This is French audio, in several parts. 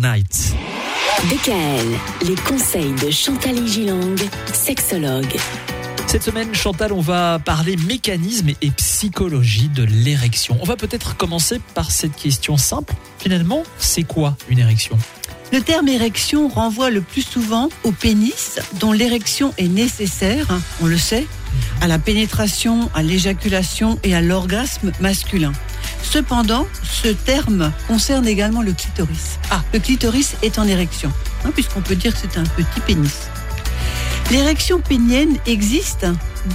Night. DKL, les conseils de Chantal Gilang, sexologue. Cette semaine, Chantal, on va parler mécanisme et psychologie de l'érection. On va peut-être commencer par cette question simple. Finalement, c'est quoi une érection? Le terme érection renvoie le plus souvent au pénis, dont l'érection est nécessaire, on le sait, à la pénétration, à l'éjaculation et à l'orgasme masculin. Cependant, ce terme concerne également le clitoris. Ah. Le clitoris est en érection, hein, puisqu'on peut dire que c'est un petit pénis. L'érection pénienne existe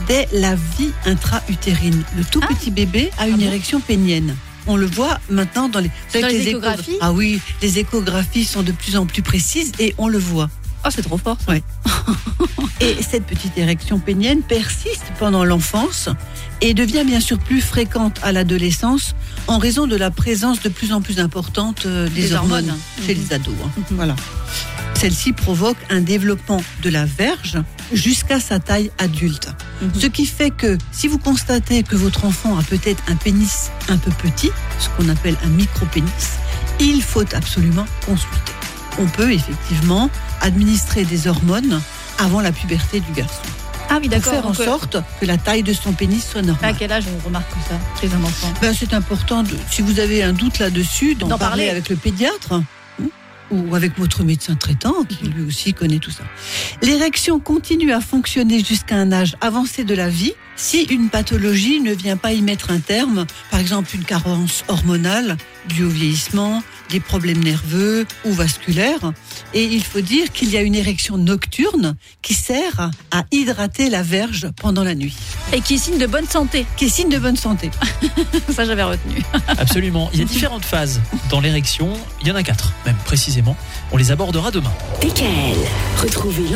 dès la vie intra-utérine. Le tout petit bébé a une bon érection pénienne. On le voit maintenant dans les, Dans échographies Ah oui, les échographies sont de plus en plus précises et on le voit. Oh, c'est trop fort. Et cette petite érection pénienne persiste pendant l'enfance et devient bien sûr plus fréquente à l'adolescence en raison de la présence de plus en plus importante euh, des, Des hormones, hormones. chez Mhm. les ados. hein. Voilà. Celle-ci provoque un développement de la verge jusqu'à sa taille adulte. Mhm. Ce qui fait que si vous constatez que votre enfant a peut-être un pénis un peu petit, ce qu'on appelle un micro-pénis, il faut absolument consulter. On peut effectivement administrer des hormones avant la puberté du garçon Ah oui, d'accord. faire en euh, sorte que la taille de son pénis soit À normale. quel âge on remarque ça chez un enfant Ben, c'est important, de- si vous avez un doute là-dessus, d'en parler parler. avec le pédiatre hein, ou avec votre médecin traitant qui lui aussi connaît tout ça. L'érection continue à fonctionner jusqu'à un âge avancé de la vie si une pathologie ne vient pas y mettre un terme, par exemple une carence hormonale due au vieillissement, des problèmes nerveux ou vasculaires. Et il faut dire qu'il y a une érection nocturne qui sert à hydrater la verge pendant la nuit, Et qui est signe de bonne santé. qui est signe de bonne santé. Ça, j'avais retenu. Absolument. Il y a différentes phases dans l'érection. Il y en a quatre, même précisément. On les abordera demain. DKL, retrouvez